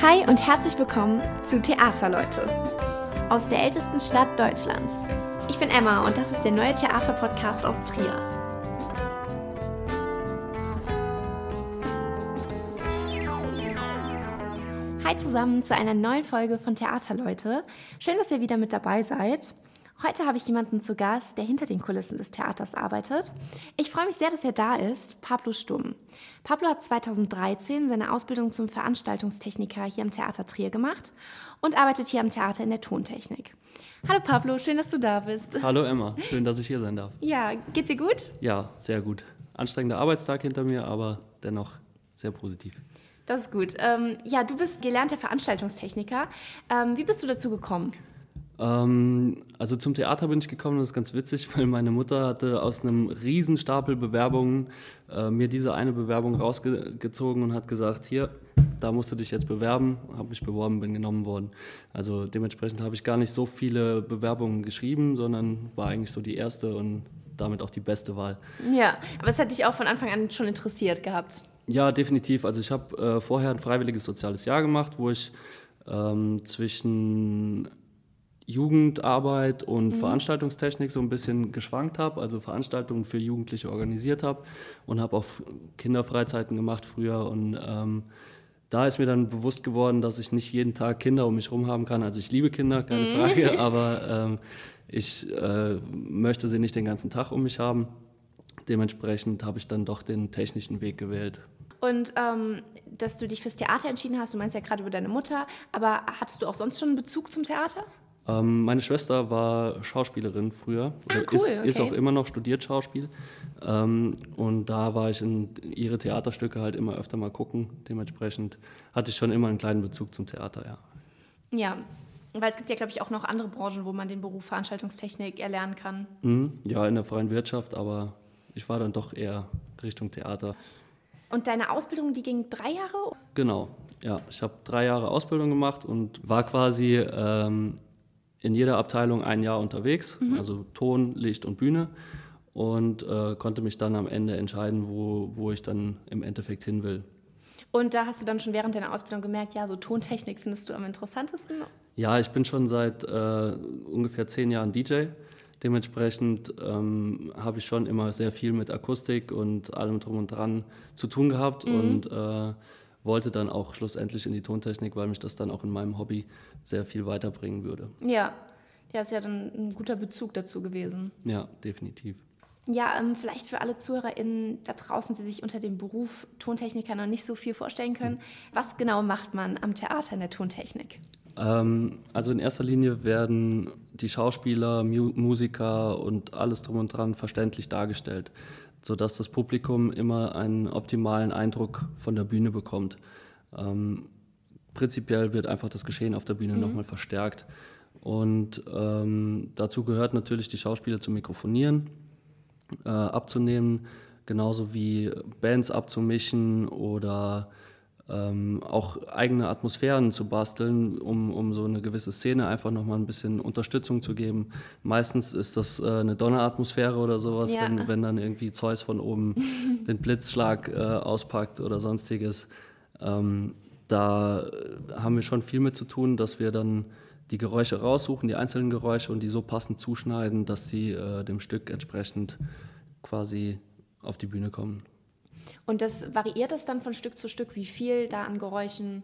Hi und herzlich willkommen zu Theaterleute aus der ältesten Stadt Deutschlands. Ich bin Emma und das ist der neue Theaterpodcast aus Trier. Hi zusammen zu einer neuen Folge von Theaterleute. Schön, dass ihr wieder mit dabei seid. Heute habe ich jemanden zu Gast, der hinter den Kulissen des Theaters arbeitet. Ich freue mich sehr, dass er da ist, Pablo Stumm. Pablo hat 2013 seine Ausbildung zum Veranstaltungstechniker hier am Theater Trier gemacht und arbeitet hier am Theater in der Tontechnik. Hallo Pablo, schön, dass du da bist. Hallo Emma, schön, dass ich hier sein darf. Ja, geht's dir gut? Ja, sehr gut. Anstrengender Arbeitstag hinter mir, aber dennoch sehr positiv. Das ist gut. Ähm, ja, du bist gelernter Veranstaltungstechniker. Ähm, wie bist du dazu gekommen? Ähm, also zum Theater bin ich gekommen, das ist ganz witzig, weil meine Mutter hatte aus einem Riesenstapel Bewerbungen äh, mir diese eine Bewerbung rausgezogen und hat gesagt, hier, da musst du dich jetzt bewerben. Habe mich beworben, bin genommen worden. Also dementsprechend habe ich gar nicht so viele Bewerbungen geschrieben, sondern war eigentlich so die erste und damit auch die beste Wahl. Ja, aber es hat dich auch von Anfang an schon interessiert gehabt. Ja, definitiv. Also ich habe äh, vorher ein freiwilliges soziales Jahr gemacht, wo ich ähm, zwischen Jugendarbeit und mhm. Veranstaltungstechnik so ein bisschen geschwankt habe, also Veranstaltungen für Jugendliche organisiert habe und habe auch Kinderfreizeiten gemacht früher und ähm, da ist mir dann bewusst geworden, dass ich nicht jeden Tag Kinder um mich herum haben kann. Also ich liebe Kinder, keine mhm. Frage, aber ähm, ich äh, möchte sie nicht den ganzen Tag um mich haben. Dementsprechend habe ich dann doch den technischen Weg gewählt. Und ähm, dass du dich fürs Theater entschieden hast, du meinst ja gerade über deine Mutter, aber hattest du auch sonst schon einen Bezug zum Theater? Ähm, meine Schwester war Schauspielerin früher, ah, cool, ist, okay. ist, auch immer noch studiert Schauspiel. Ähm, und da war ich in ihre Theaterstücke halt immer öfter mal gucken. Dementsprechend hatte ich schon immer einen kleinen Bezug zum Theater, ja. Ja, weil es gibt ja, glaube ich, auch noch andere Branchen, wo man den Beruf Veranstaltungstechnik erlernen kann. Mhm, ja, in der freien Wirtschaft, aber ich war dann doch eher Richtung Theater. Und deine Ausbildung, die ging drei Jahre? Genau, ja. Ich habe drei Jahre Ausbildung gemacht und war quasi ähm, in jeder Abteilung ein Jahr unterwegs, mhm. also Ton, Licht und Bühne und äh, konnte mich dann am Ende entscheiden, wo, wo ich dann im Endeffekt hin will. Und da hast du dann schon während deiner Ausbildung gemerkt, ja, so Tontechnik findest du am interessantesten? Ja, ich bin schon seit äh, ungefähr zehn Jahren DJ. Dementsprechend ähm, habe ich schon immer sehr viel mit Akustik und allem drum und dran zu tun gehabt mhm. und äh, wollte dann auch schlussendlich in die Tontechnik, weil mich das dann auch in meinem Hobby sehr viel weiterbringen würde. Ja, ja, ist ja dann ein guter Bezug dazu gewesen. Ja, definitiv. Ja, ähm, vielleicht für alle ZuhörerInnen da draußen, die sich unter dem Beruf Tontechniker noch nicht so viel vorstellen können. Hm. Was genau macht man am Theater in der Tontechnik? Ähm, also in erster Linie werden die Schauspieler, Mu Musiker und alles drum und dran verständlich dargestellt sodass das Publikum immer einen optimalen Eindruck von der Bühne bekommt. Ähm, prinzipiell wird einfach das Geschehen auf der Bühne mhm. nochmal verstärkt. Und ähm, dazu gehört natürlich, die Schauspieler zu mikrofonieren, äh, abzunehmen, genauso wie Bands abzumischen oder ähm, auch eigene Atmosphären zu basteln, um, um so eine gewisse Szene einfach nochmal ein bisschen Unterstützung zu geben. Meistens ist das äh, eine Donneratmosphäre oder sowas, ja. wenn, wenn dann irgendwie Zeus von oben den Blitzschlag äh, auspackt oder sonstiges. Ähm, da haben wir schon viel mit zu tun, dass wir dann die Geräusche raussuchen, die einzelnen Geräusche und die so passend zuschneiden, dass sie äh, dem Stück entsprechend quasi auf die Bühne kommen. Und das variiert das dann von Stück zu Stück, wie viel da an Geräuschen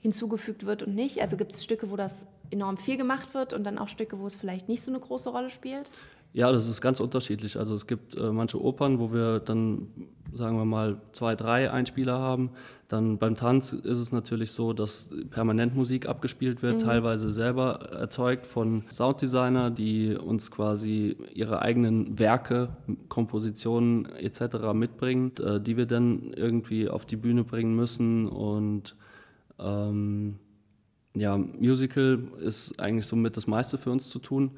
hinzugefügt wird und nicht? Also gibt es Stücke, wo das enorm viel gemacht wird und dann auch Stücke, wo es vielleicht nicht so eine große Rolle spielt? Ja, das ist ganz unterschiedlich. Also es gibt äh, manche Opern, wo wir dann, sagen wir mal, zwei, drei Einspieler haben. Dann beim Tanz ist es natürlich so, dass permanent Musik abgespielt wird, mhm. teilweise selber erzeugt von Sounddesigner, die uns quasi ihre eigenen Werke, Kompositionen etc. mitbringen, äh, die wir dann irgendwie auf die Bühne bringen müssen. Und ähm, ja, Musical ist eigentlich somit das meiste für uns zu tun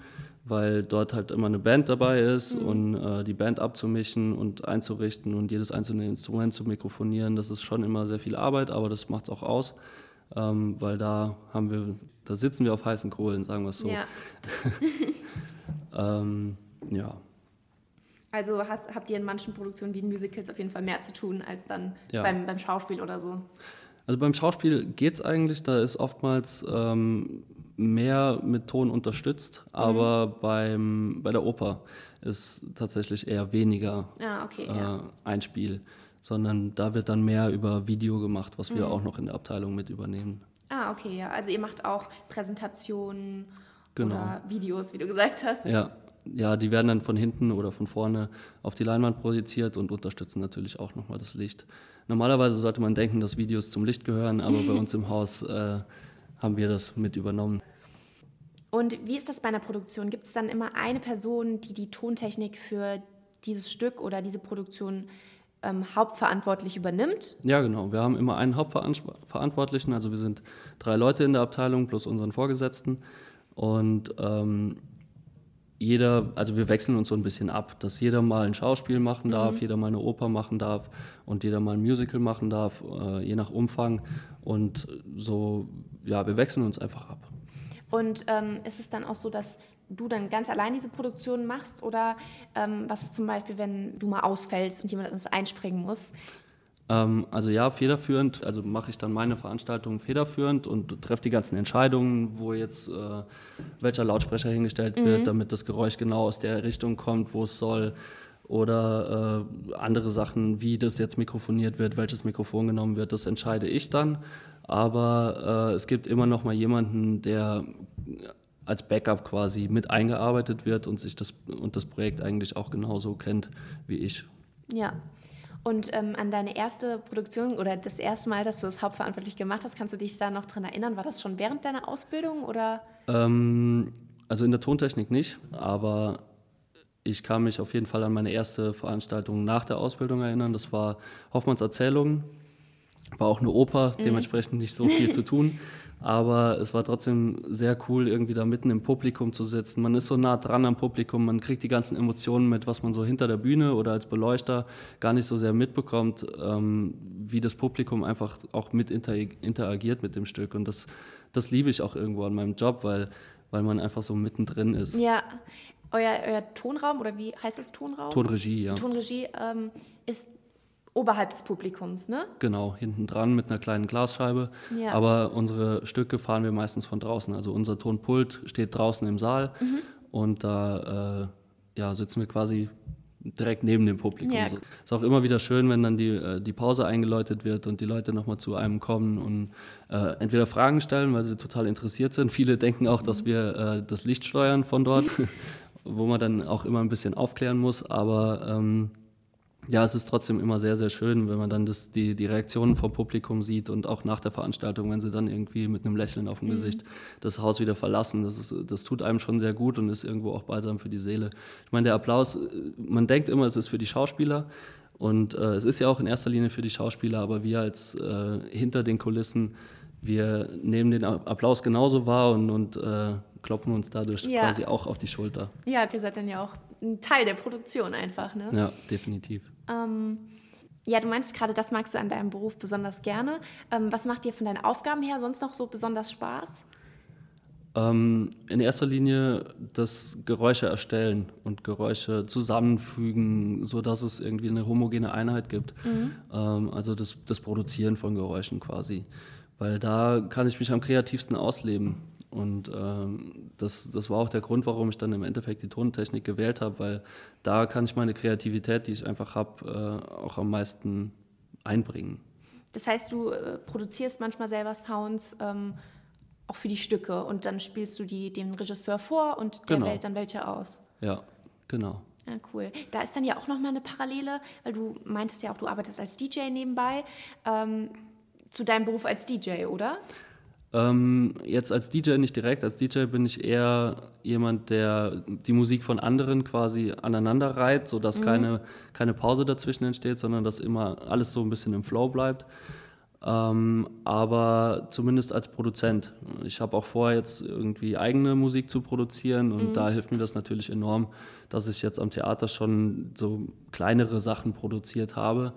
weil dort halt immer eine Band dabei ist mhm. und äh, die Band abzumischen und einzurichten und jedes einzelne Instrument zu mikrofonieren, das ist schon immer sehr viel Arbeit, aber das macht es auch aus, ähm, weil da haben wir, da sitzen wir auf heißen Kohlen, sagen wir es so. Ja. ähm, ja. Also hast, habt ihr in manchen Produktionen wie in Musicals auf jeden Fall mehr zu tun als dann ja. beim, beim Schauspiel oder so? Also beim Schauspiel geht es eigentlich, da ist oftmals ähm, mehr mit Ton unterstützt, aber mhm. beim, bei der Oper ist tatsächlich eher weniger ah, okay, äh, ja. Einspiel, sondern da wird dann mehr über Video gemacht, was wir mhm. auch noch in der Abteilung mit übernehmen. Ah, okay, ja. Also ihr macht auch Präsentationen genau. oder Videos, wie du gesagt hast. Ja. ja, die werden dann von hinten oder von vorne auf die Leinwand projiziert und unterstützen natürlich auch nochmal das Licht. Normalerweise sollte man denken, dass Videos zum Licht gehören, aber bei uns im Haus äh, haben wir das mit übernommen. Und wie ist das bei einer Produktion? Gibt es dann immer eine Person, die die Tontechnik für dieses Stück oder diese Produktion ähm, hauptverantwortlich übernimmt? Ja, genau. Wir haben immer einen Hauptverantwortlichen. Also wir sind drei Leute in der Abteilung plus unseren Vorgesetzten. Und ähm, jeder, also wir wechseln uns so ein bisschen ab, dass jeder mal ein Schauspiel machen darf, mhm. jeder mal eine Oper machen darf und jeder mal ein Musical machen darf, äh, je nach Umfang. Und so, ja, wir wechseln uns einfach ab. Und ähm, ist es dann auch so, dass du dann ganz allein diese Produktion machst oder ähm, was ist zum Beispiel, wenn du mal ausfällst und jemand anderes einspringen muss? Ähm, also ja, federführend, also mache ich dann meine Veranstaltungen federführend und treffe die ganzen Entscheidungen, wo jetzt äh, welcher Lautsprecher hingestellt mhm. wird, damit das Geräusch genau aus der Richtung kommt, wo es soll oder äh, andere Sachen, wie das jetzt mikrofoniert wird, welches Mikrofon genommen wird, das entscheide ich dann. Aber äh, es gibt immer noch mal jemanden, der als Backup quasi mit eingearbeitet wird und sich das und das Projekt eigentlich auch genauso kennt wie ich. Ja. Und ähm, an deine erste Produktion oder das erste Mal, dass du es hauptverantwortlich gemacht hast, kannst du dich da noch dran erinnern? War das schon während deiner Ausbildung oder? Ähm, also in der Tontechnik nicht, aber ich kann mich auf jeden Fall an meine erste Veranstaltung nach der Ausbildung erinnern. Das war Hoffmanns Erzählungen. War auch eine Oper, mhm. dementsprechend nicht so viel zu tun. Aber es war trotzdem sehr cool, irgendwie da mitten im Publikum zu sitzen. Man ist so nah dran am Publikum, man kriegt die ganzen Emotionen mit, was man so hinter der Bühne oder als Beleuchter gar nicht so sehr mitbekommt, ähm, wie das Publikum einfach auch mit interagiert mit dem Stück. Und das, das liebe ich auch irgendwo an meinem Job, weil, weil man einfach so mittendrin ist. Ja, euer, euer Tonraum oder wie heißt es Tonraum? Tonregie, ja. Tonregie ähm, ist oberhalb des Publikums, ne? Genau, hinten dran mit einer kleinen Glasscheibe. Ja. Aber unsere Stücke fahren wir meistens von draußen. Also unser Tonpult steht draußen im Saal mhm. und da äh, ja, sitzen wir quasi direkt neben dem Publikum. Ja. So. Ist auch immer wieder schön, wenn dann die, äh, die Pause eingeläutet wird und die Leute nochmal zu einem kommen und äh, entweder Fragen stellen, weil sie total interessiert sind. Viele denken auch, dass wir äh, das Licht steuern von dort, wo man dann auch immer ein bisschen aufklären muss. Aber ähm, ja, es ist trotzdem immer sehr, sehr schön, wenn man dann das, die, die Reaktionen vom Publikum sieht und auch nach der Veranstaltung, wenn sie dann irgendwie mit einem Lächeln auf dem mhm. Gesicht das Haus wieder verlassen. Das, ist, das tut einem schon sehr gut und ist irgendwo auch balsam für die Seele. Ich meine, der Applaus, man denkt immer, es ist für die Schauspieler und äh, es ist ja auch in erster Linie für die Schauspieler, aber wir als äh, hinter den Kulissen, wir nehmen den Applaus genauso wahr und, und äh, klopfen uns dadurch ja. quasi auch auf die Schulter. Ja, ihr seid dann ja auch ein Teil der Produktion einfach, ne? Ja, definitiv. Ähm, ja, du meinst gerade, das magst du an deinem Beruf besonders gerne. Ähm, was macht dir von deinen Aufgaben her sonst noch so besonders Spaß? Ähm, in erster Linie das Geräusche erstellen und Geräusche zusammenfügen, sodass es irgendwie eine homogene Einheit gibt. Mhm. Ähm, also das, das Produzieren von Geräuschen quasi. Weil da kann ich mich am kreativsten ausleben. Und ähm, das, das war auch der Grund, warum ich dann im Endeffekt die Tontechnik gewählt habe, weil da kann ich meine Kreativität, die ich einfach habe, äh, auch am meisten einbringen. Das heißt, du äh, produzierst manchmal selber Sounds ähm, auch für die Stücke und dann spielst du die dem Regisseur vor und der genau. wählt dann welche aus. Ja, genau. Ja, cool. Da ist dann ja auch nochmal eine Parallele, weil du meintest ja auch, du arbeitest als DJ nebenbei, ähm, zu deinem Beruf als DJ, oder? Ähm, jetzt als DJ nicht direkt, als DJ bin ich eher jemand, der die Musik von anderen quasi aneinander reiht, sodass mhm. keine, keine Pause dazwischen entsteht, sondern dass immer alles so ein bisschen im Flow bleibt. Ähm, aber zumindest als Produzent. Ich habe auch vor, jetzt irgendwie eigene Musik zu produzieren und mhm. da hilft mir das natürlich enorm, dass ich jetzt am Theater schon so kleinere Sachen produziert habe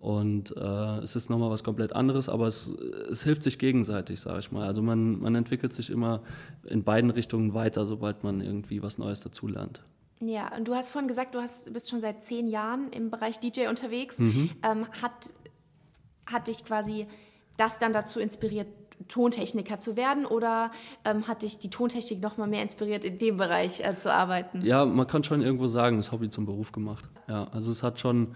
und äh, es ist nochmal was komplett anderes, aber es, es hilft sich gegenseitig, sage ich mal. Also man, man entwickelt sich immer in beiden Richtungen weiter, sobald man irgendwie was Neues dazulernt. Ja, und du hast vorhin gesagt, du, hast, bist schon seit zehn Jahren im Bereich DJ unterwegs. Mhm. Ähm, hat, hat dich quasi das dann dazu inspiriert, Tontechniker zu werden oder ähm, hat dich die Tontechnik noch mal mehr inspiriert, in dem Bereich äh, zu arbeiten? Ja, man kann schon irgendwo sagen, das Hobby zum Beruf gemacht. Ja, also es hat schon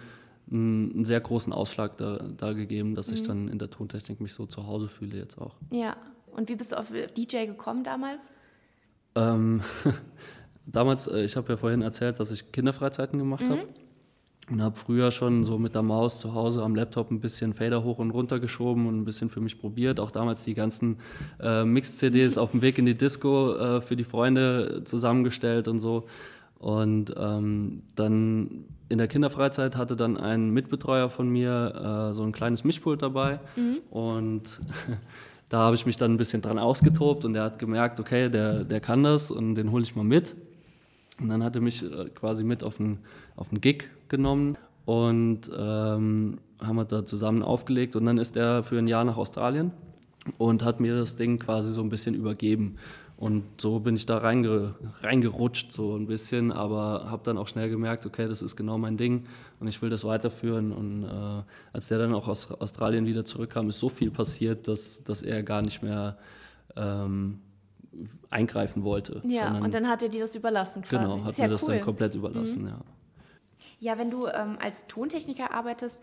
einen, sehr großen Ausschlag da, da gegeben, dass mhm. ich dann in der Tontechnik mich so zu Hause fühle jetzt auch. Ja, und wie bist du auf DJ gekommen damals? Ähm, damals, äh, ich habe ja vorhin erzählt, dass ich Kinderfreizeiten gemacht mhm. habe und habe früher schon so mit der Maus zu Hause am Laptop ein bisschen Fader hoch und runter geschoben und ein bisschen für mich probiert. Auch damals die ganzen äh, Mix-CDs auf dem Weg in die Disco äh, für die Freunde zusammengestellt und so. Und ähm, dann in der Kinderfreizeit hatte dann ein Mitbetreuer von mir äh, so ein kleines Mischpult dabei mhm. und da habe ich mich dann ein bisschen dran ausgetobt und der hat gemerkt, okay, der, der kann das und den hole ich mal mit. Und dann hat er mich äh, quasi mit auf einen, auf einen Gig genommen und ähm, haben wir da zusammen aufgelegt. Und dann ist er für ein Jahr nach Australien und hat mir das Ding quasi so ein bisschen übergeben. Und so bin ich da reinge, reingerutscht so ein bisschen, aber habe dann auch schnell gemerkt, okay, das ist genau mein Ding und ich will das weiterführen. Und äh, als der dann auch aus Australien wieder zurückkam, ist so viel passiert, dass, dass er gar nicht mehr ähm, eingreifen wollte. Ja, und dann hat er dir das überlassen quasi. Genau, hat ist mir das cool. dann komplett überlassen, mhm. ja. Ja, wenn du ähm, als Tontechniker arbeitest,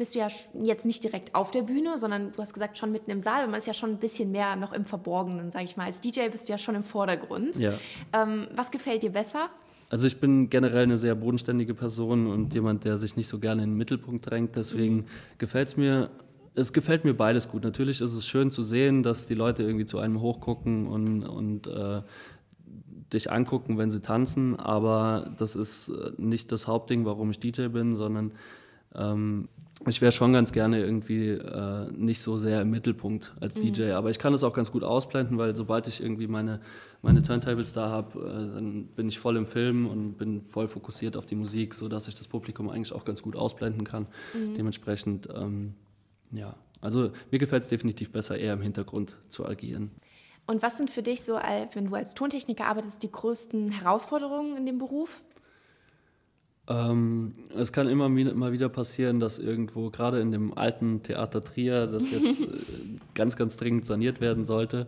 bist du ja jetzt nicht direkt auf der Bühne, sondern du hast gesagt, schon mitten im Saal. Und man ist ja schon ein bisschen mehr noch im Verborgenen, sage ich mal. Als DJ bist du ja schon im Vordergrund. Ja. Ähm, was gefällt dir besser? Also ich bin generell eine sehr bodenständige Person und jemand, der sich nicht so gerne in den Mittelpunkt drängt. Deswegen mhm. gefällt es mir es gefällt mir beides gut. Natürlich ist es schön zu sehen, dass die Leute irgendwie zu einem hochgucken und, und äh, dich angucken, wenn sie tanzen, aber das ist äh, nicht das Hauptding, warum ich DJ bin, sondern ähm, ich wäre schon ganz gerne irgendwie äh, nicht so sehr im Mittelpunkt als mhm. DJ, aber ich kann das auch ganz gut ausblenden, weil sobald ich irgendwie meine, meine Turntables da habe, äh, dann bin ich voll im Film und bin voll fokussiert auf die Musik, sodass ich das Publikum eigentlich auch ganz gut ausblenden kann. Mhm. Dementsprechend ähm, ja, also mir gefällt es definitiv besser, eher im Hintergrund zu agieren. Und was sind für dich so, wenn du als Tontechniker arbeitest, die größten Herausforderungen in dem Beruf? Ähm, es kann immer mal wieder passieren, dass irgendwo, gerade in dem alten Theater Trier, das jetzt äh, ganz, ganz dringend saniert werden sollte,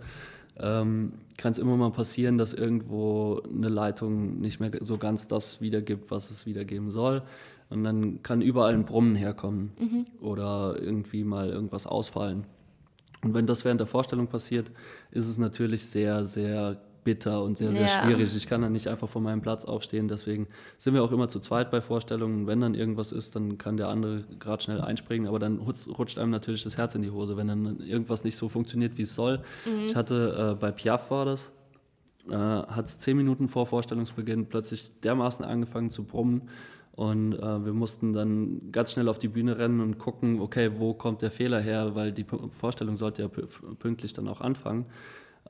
ähm, kann es immer mal passieren, dass irgendwo eine Leitung nicht mehr so ganz das wiedergibt, was es wiedergeben soll. Und dann kann überall ein Brummen herkommen mhm. oder irgendwie mal irgendwas ausfallen. Und wenn das während der Vorstellung passiert, ist es natürlich sehr, sehr bitter und sehr, sehr ja. schwierig. Ich kann dann nicht einfach von meinem Platz aufstehen. Deswegen sind wir auch immer zu zweit bei Vorstellungen. Wenn dann irgendwas ist, dann kann der andere gerade schnell einspringen. Aber dann rutscht einem natürlich das Herz in die Hose, wenn dann irgendwas nicht so funktioniert, wie es soll. Mhm. Ich hatte äh, bei Piaf war das, äh, hat es zehn Minuten vor Vorstellungsbeginn plötzlich dermaßen angefangen zu brummen, und äh, wir mussten dann ganz schnell auf die Bühne rennen und gucken, okay, wo kommt der Fehler her, weil die Vorstellung sollte ja pünktlich dann auch anfangen.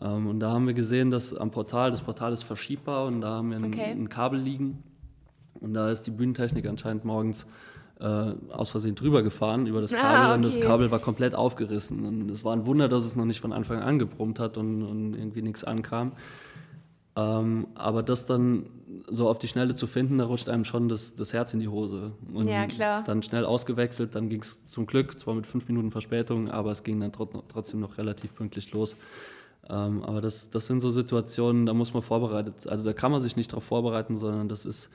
Ähm, und da haben wir gesehen, dass am Portal, das Portal ist verschiebbar und da haben wir ein, okay. ein Kabel liegen. Und da ist die Bühnentechnik anscheinend morgens äh, aus Versehen drüber gefahren über das ah, Kabel ah, okay. und das Kabel war komplett aufgerissen. Und es war ein Wunder, dass es noch nicht von Anfang an gebrummt hat und, und irgendwie nichts ankam. Ähm, aber das dann so auf die Schnelle zu finden, da rutscht einem schon das, das Herz in die Hose. Und ja, klar. Dann schnell ausgewechselt, dann ging es zum Glück, zwar mit fünf Minuten Verspätung, aber es ging dann trotzdem noch relativ pünktlich los. Ähm, aber das, das sind so Situationen, da muss man vorbereitet, also da kann man sich nicht darauf vorbereiten, sondern das ist,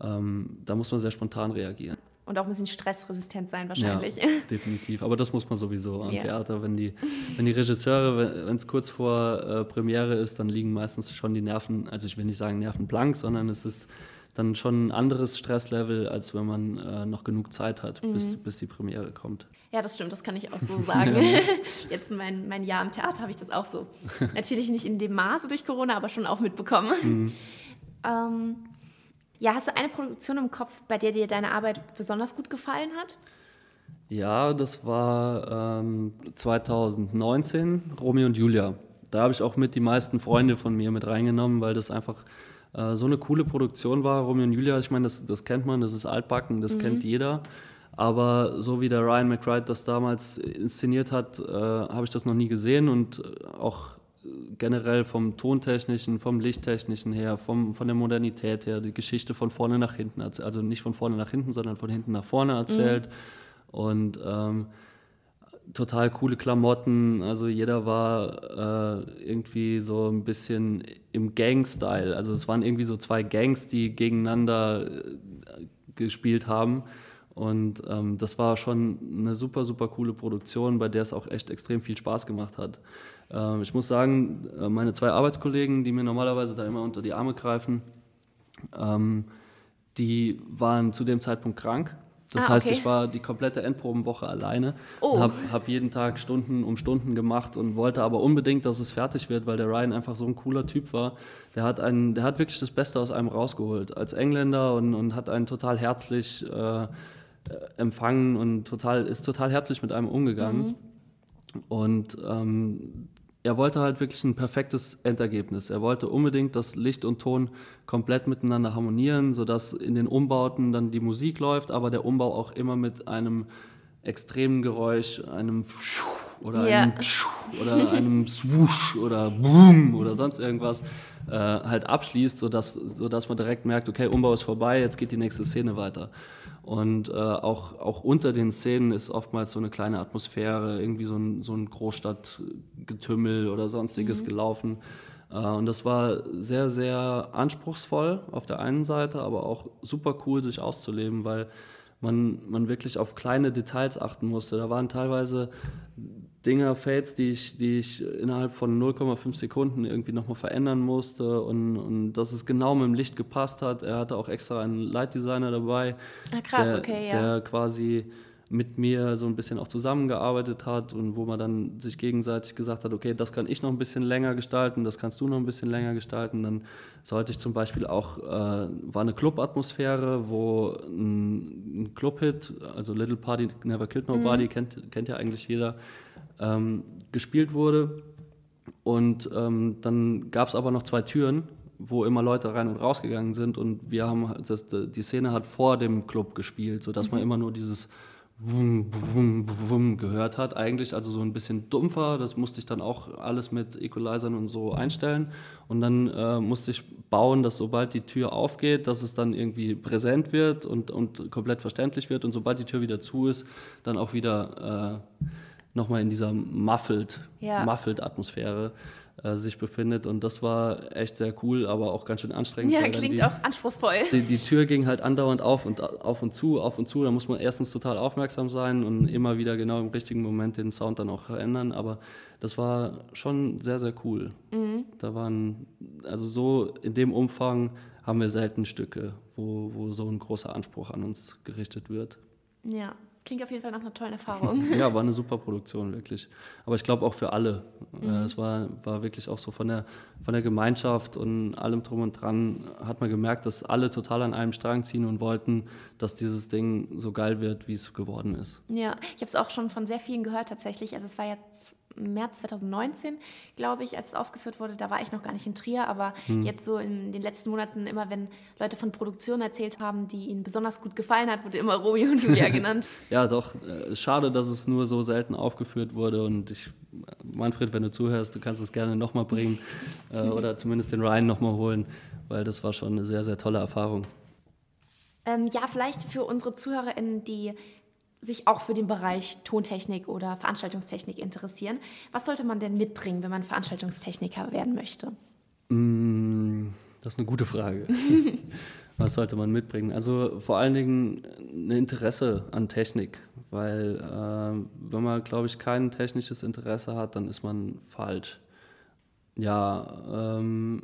ähm, da muss man sehr spontan reagieren und auch ein bisschen stressresistent sein wahrscheinlich. Ja, definitiv. Aber das muss man sowieso am ja. Theater. Wenn die, wenn die Regisseure, wenn es kurz vor äh, Premiere ist, dann liegen meistens schon die Nerven, also ich will nicht sagen Nerven blank, sondern es ist dann schon ein anderes Stresslevel, als wenn man äh, noch genug Zeit hat, mhm. bis, bis die Premiere kommt. Ja, das stimmt, das kann ich auch so sagen. Jetzt mein, mein Jahr im Theater habe ich das auch so. Natürlich nicht in dem Maße durch Corona, aber schon auch mitbekommen. Mhm. Ähm, ja, hast du eine Produktion im Kopf, bei der dir deine Arbeit besonders gut gefallen hat? Ja, das war ähm, 2019, Romeo und Julia. Da habe ich auch mit die meisten Freunde von mir mit reingenommen, weil das einfach äh, so eine coole Produktion war. Romeo und Julia, ich meine, das, das kennt man, das ist altbacken, das mhm. kennt jeder. Aber so wie der Ryan McBride das damals inszeniert hat, äh, habe ich das noch nie gesehen und auch generell vom Tontechnischen, vom Lichttechnischen her, vom, von der Modernität her, die Geschichte von vorne nach hinten, also nicht von vorne nach hinten, sondern von hinten nach vorne erzählt. Mhm. Und ähm, total coole Klamotten. Also jeder war äh, irgendwie so ein bisschen im Gang-Style. Also es waren irgendwie so zwei Gangs, die gegeneinander äh, gespielt haben. Und ähm, das war schon eine super, super coole Produktion, bei der es auch echt extrem viel Spaß gemacht hat. Ähm, ich muss sagen, äh, meine zwei Arbeitskollegen, die mir normalerweise da immer unter die Arme greifen, ähm, die waren zu dem Zeitpunkt krank. Das ah, heißt, ich war die komplette Endprobenwoche alleine oh. und habe hab jeden Tag Stunden um Stunden gemacht und wollte aber unbedingt, dass es fertig wird, weil der Ryan einfach so ein cooler Typ war. Der hat, einen, der hat wirklich das Beste aus einem rausgeholt als Engländer und, und hat einen total herzlich äh, empfangen und total, ist total herzlich mit einem umgegangen. Mhm. Und ähm, er wollte halt wirklich ein perfektes Endergebnis. Er wollte unbedingt, dass Licht und Ton komplett miteinander harmonieren, sodass in den Umbauten dann die Musik läuft, aber der Umbau auch immer mit einem extremen Geräusch, einem oder yeah. einem oder einem Swoosh oder Boom oder sonst irgendwas äh, halt abschließt, sodass, sodass man direkt merkt, okay, Umbau ist vorbei, jetzt geht die nächste Szene weiter. Und äh, auch, auch unter den Szenen ist oftmals so eine kleine Atmosphäre, irgendwie so ein, so ein Großstadtgetümmel oder sonstiges mhm. gelaufen. Äh, und das war sehr, sehr anspruchsvoll auf der einen Seite, aber auch super cool, sich auszuleben, weil man, man wirklich auf kleine Details achten musste. Da waren teilweise Dinger, Fates, die ich, die ich innerhalb von 0,5 Sekunden irgendwie nochmal verändern musste und, und dass es genau mit dem Licht gepasst hat. Er hatte auch extra einen Light Designer dabei, ah, krass, der, okay, ja. der quasi mit mir so ein bisschen auch zusammengearbeitet hat und wo man dann sich gegenseitig gesagt hat, okay, das kann ich noch ein bisschen länger gestalten, das kannst du noch ein bisschen länger gestalten. Dann sollte ich zum Beispiel auch, äh, war eine Club-Atmosphäre, wo ein, ein Club-Hit, also Little Party Never Killed Nobody, mhm. kennt, kennt ja eigentlich jeder, ähm, gespielt wurde. Und ähm, dann gab es aber noch zwei Türen, wo immer Leute rein und rausgegangen sind. Und wir haben das, die Szene hat vor dem Club gespielt, sodass mhm. man immer nur dieses Wum, Wum, Wum gehört hat. Eigentlich also so ein bisschen dumpfer. Das musste ich dann auch alles mit Equalizern und so einstellen. Und dann äh, musste ich bauen, dass sobald die Tür aufgeht, dass es dann irgendwie präsent wird und, und komplett verständlich wird. Und sobald die Tür wieder zu ist, dann auch wieder. Äh, nochmal in dieser muffled, ja. muffled Atmosphäre äh, sich befindet. Und das war echt sehr cool, aber auch ganz schön anstrengend. Ja, klingt die, auch anspruchsvoll. Die, die, Tür ging halt andauernd auf und auf und zu, auf und zu. Da muss man erstens total aufmerksam sein und immer wieder genau im richtigen Moment den Sound dann auch verändern. Aber das war schon sehr, sehr cool. Mhm. Da waren, also so in dem Umfang haben wir selten Stücke, wo, wo so ein großer Anspruch an uns gerichtet wird. Ja, Klingt auf jeden Fall nach einer tollen Erfahrung. ja, war eine super Produktion, wirklich. Aber ich glaube auch für alle. Mhm. Es war, war wirklich auch so von der, von der Gemeinschaft und allem drum und dran hat man gemerkt, dass alle total an einem Strang ziehen und wollten, dass dieses Ding so geil wird, wie es geworden ist. Ja, ich habe es auch schon von sehr vielen gehört tatsächlich. Also es war jetzt März 2019, glaube ich, als es aufgeführt wurde. Da war ich noch gar nicht in Trier, aber hm. jetzt so in den letzten Monaten, immer wenn Leute von Produktionen erzählt haben, die ihnen besonders gut gefallen hat, wurde immer Romeo und Julia genannt. ja, doch. Äh, schade, dass es nur so selten aufgeführt wurde und ich, Manfred, wenn du zuhörst, du kannst es gerne nochmal bringen äh, oder zumindest den Ryan nochmal holen, weil das war schon eine sehr, sehr tolle Erfahrung. Ähm, ja, vielleicht für unsere ZuhörerInnen, die sich auch für den Bereich Tontechnik oder Veranstaltungstechnik interessieren. Was sollte man denn mitbringen, wenn man Veranstaltungstechniker werden möchte? Mm, das ist eine gute Frage. Was sollte man mitbringen? Also vor allen Dingen ein Interesse an Technik, weil äh, wenn man, glaube ich, kein technisches Interesse hat, dann ist man falsch. Ja, ähm,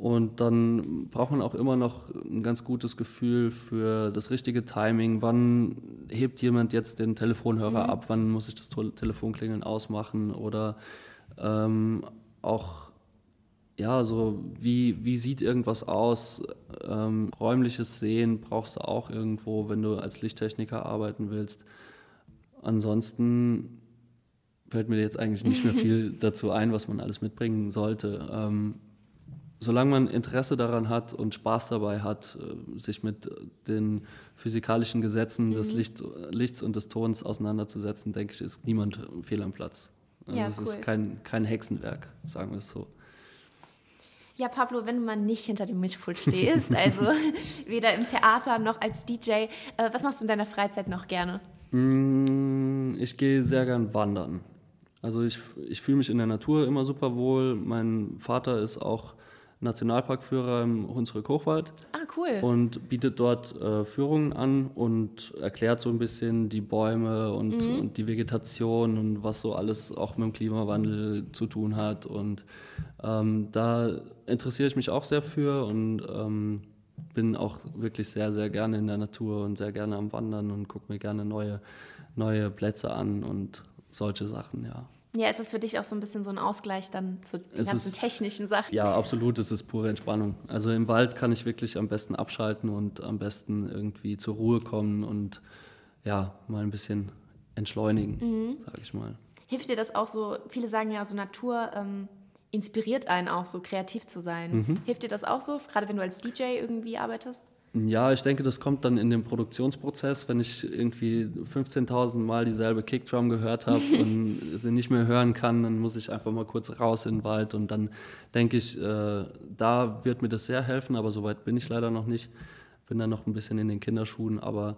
und dann braucht man auch immer noch ein ganz gutes Gefühl für das richtige Timing. Wann hebt jemand jetzt den Telefonhörer mhm. ab? Wann muss ich das Telefonklingeln ausmachen? Oder ähm, auch, ja, so wie, wie sieht irgendwas aus? Ähm, räumliches Sehen brauchst du auch irgendwo, wenn du als Lichttechniker arbeiten willst. Ansonsten fällt mir jetzt eigentlich nicht mehr viel dazu ein, was man alles mitbringen sollte. Ähm, solange man Interesse daran hat und Spaß dabei hat, äh, sich mit den physikalischen Gesetzen mhm. des Licht, Lichts und des Tons auseinanderzusetzen, denke ich, ist niemand fehl am Platz. Ja, es cool. ist kein, kein Hexenwerk, sagen wir es so. Ja, Pablo, wenn du mal nicht hinter dem Mischpult stehst, also weder im Theater noch als DJ, äh, was machst du in deiner Freizeit noch gerne? Mm, ich gehe sehr gern wandern. Also ich, ich fühle mich in der Natur immer super wohl. Mein Vater ist auch Nationalparkführer im Hunsrück-Hochwald. Ah, cool. Und bietet dort äh, Führungen an und erklärt so ein bisschen die Bäume und, mhm. und, die Vegetation und was so alles auch mit dem Klimawandel zu tun hat. Und ähm, da interessiere ich mich auch sehr für und ähm, bin auch wirklich sehr, sehr gerne in der Natur und sehr gerne am Wandern und gucke mir gerne neue, neue Plätze an und solche Sachen, ja. Ja, ist es für dich auch so ein bisschen so ein Ausgleich dann zu den es ganzen ist, technischen Sachen? Ja, absolut. Es ist pure Entspannung. Also im Wald kann ich wirklich am besten abschalten und am besten irgendwie zur Ruhe kommen und ja, mal ein bisschen entschleunigen, mhm. sage ich mal. Hilft dir das auch so? Viele sagen ja, so Natur ähm, inspiriert einen auch so kreativ zu sein. Mhm. Hilft dir das auch so, gerade wenn du als DJ irgendwie arbeitest? Ja, ich denke, das kommt dann in den Produktionsprozess, wenn ich irgendwie 15.000 Mal dieselbe Kickdrum gehört habe und sie nicht mehr hören kann, dann muss ich einfach mal kurz raus in den Wald und dann denke ich, äh, da wird mir das sehr helfen, aber soweit bin ich leider noch nicht. Bin dann noch ein bisschen in den Kinderschuhen, aber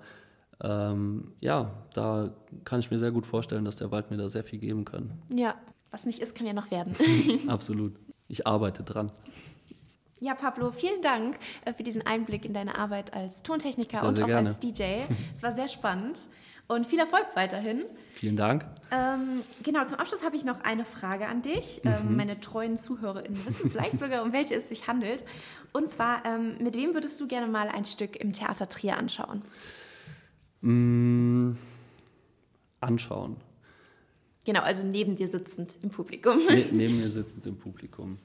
ähm, ja, da kann ich mir sehr gut vorstellen, dass der Wald mir da sehr viel geben kann. Ja, was nicht ist, kann ja noch werden. Absolut. Ich arbeite dran. Ja, Pablo, vielen Dank äh, für diesen Einblick in deine Arbeit als Tontechniker sehr, und sehr auch gerne. als DJ. Es war sehr spannend und viel Erfolg weiterhin. Vielen Dank. Ähm, genau, zum Abschluss habe ich noch eine Frage an dich. Ähm, mhm. meine treuen ZuhörerInnen wissen vielleicht sogar, um welche es sich handelt. Und zwar, ähm, mit wem würdest du gerne mal ein Stück im Theater Trier anschauen? Mm, anschauen. Genau, also neben dir sitzend im Publikum. Ne, neben mir sitzend im Publikum.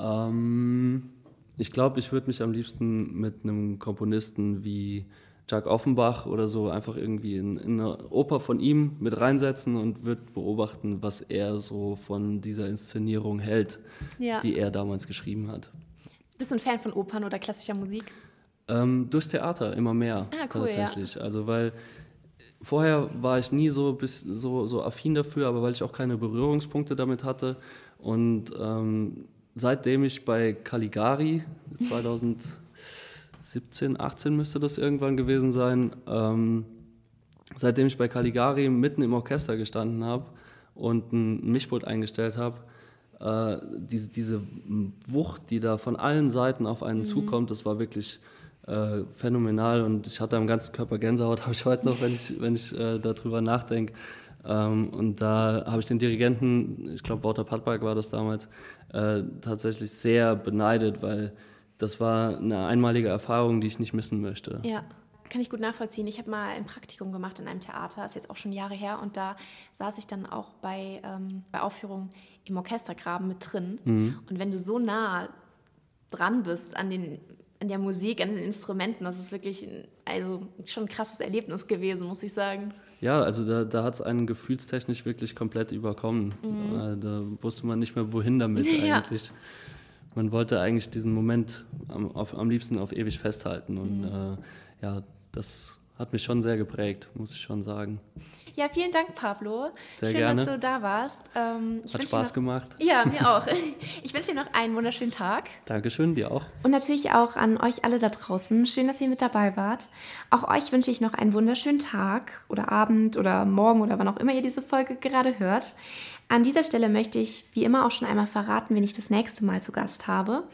Ähm, ich glaube, ich würde mich am liebsten mit einem Komponisten wie Jacques Offenbach oder so einfach irgendwie in, in eine Oper von ihm mit reinsetzen und würde beobachten, was er so von dieser Inszenierung hält, ja. die er damals geschrieben hat. Bist du ein Fan von Opern oder klassischer Musik? Ähm, durchs Theater immer mehr ah, cool, tatsächlich. Ja. Also weil vorher war ich nie so, bis, so, so affin dafür, aber weil ich auch keine Berührungspunkte damit hatte und ähm, seitdem ich bei Caligari, 2017, 18 müsste das irgendwann gewesen sein, ähm, seitdem ich bei Caligari mitten im Orchester gestanden habe und ein Mischpult eingestellt habe, äh, diese, diese Wucht, die da von allen Seiten auf einen mhm. zukommt, das war wirklich äh, phänomenal und ich hatte am ganzen Körper Gänsehaut, habe ich heute noch, wenn ich, wenn ich äh, darüber nachdenke. Ähm, und da habe ich den Dirigenten, ich glaube Walter Pattberg war das damals, äh, tatsächlich sehr beneidet, weil das war eine einmalige Erfahrung, die ich nicht missen möchte. Ja. Kann ich gut nachvollziehen. Ich habe mal ein Praktikum gemacht in einem Theater, ist jetzt auch schon Jahre her, und da saß ich dann auch bei, ähm, bei Aufführungen im Orchestergraben mit drin. Mhm. Und wenn du so nah dran bist an den an der Musik, an den Instrumenten. Das ist wirklich ein, also schon ein krasses Erlebnis gewesen, muss ich sagen. Ja, also da, da hat es einen gefühlstechnisch wirklich komplett überkommen. Mhm. Äh, da wusste man nicht mehr, wohin damit ja. eigentlich. Man wollte eigentlich diesen Moment am, auf, am liebsten auf ewig festhalten. Und mhm. äh, ja, das hat mich schon sehr geprägt, muss ich schon sagen. Ja, vielen Dank, Pablo. Sehr Schön, gerne. dass du da warst. Ähm, Hat Spaß noch, gemacht. Ja, mir auch. Ich wünsche dir noch einen wunderschönen Tag. Dankeschön, dir auch. Und natürlich auch an euch alle da draußen. Schön, dass ihr mit dabei wart. Auch euch wünsche ich noch einen wunderschönen Tag oder Abend oder Morgen oder wann auch immer ihr diese Folge gerade hört. An dieser Stelle möchte ich wie immer auch schon einmal verraten, wen ich das nächste Mal zu Gast habe.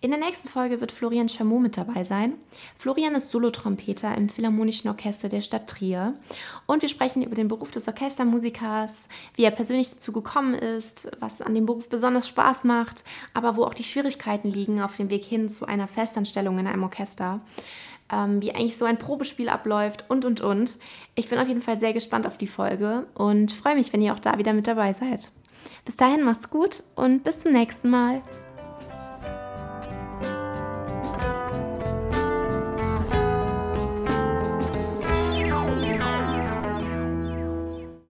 In der nächsten Folge wird Florian Chameau mit dabei sein. Florian ist Solotrompeter im Philharmonischen Orchester der Stadt Trier und wir sprechen über den Beruf des Orchestermusikers, wie er persönlich dazu gekommen ist, was an dem Beruf besonders Spaß macht, aber wo auch die Schwierigkeiten liegen auf dem Weg hin zu einer Festanstellung in einem Orchester ähm, wie eigentlich so ein Probespiel abläuft und, und, und. Ich bin auf jeden Fall sehr gespannt auf die Folge und freue mich, wenn ihr auch da wieder mit dabei seid. Bis dahin macht's gut und bis zum nächsten Mal.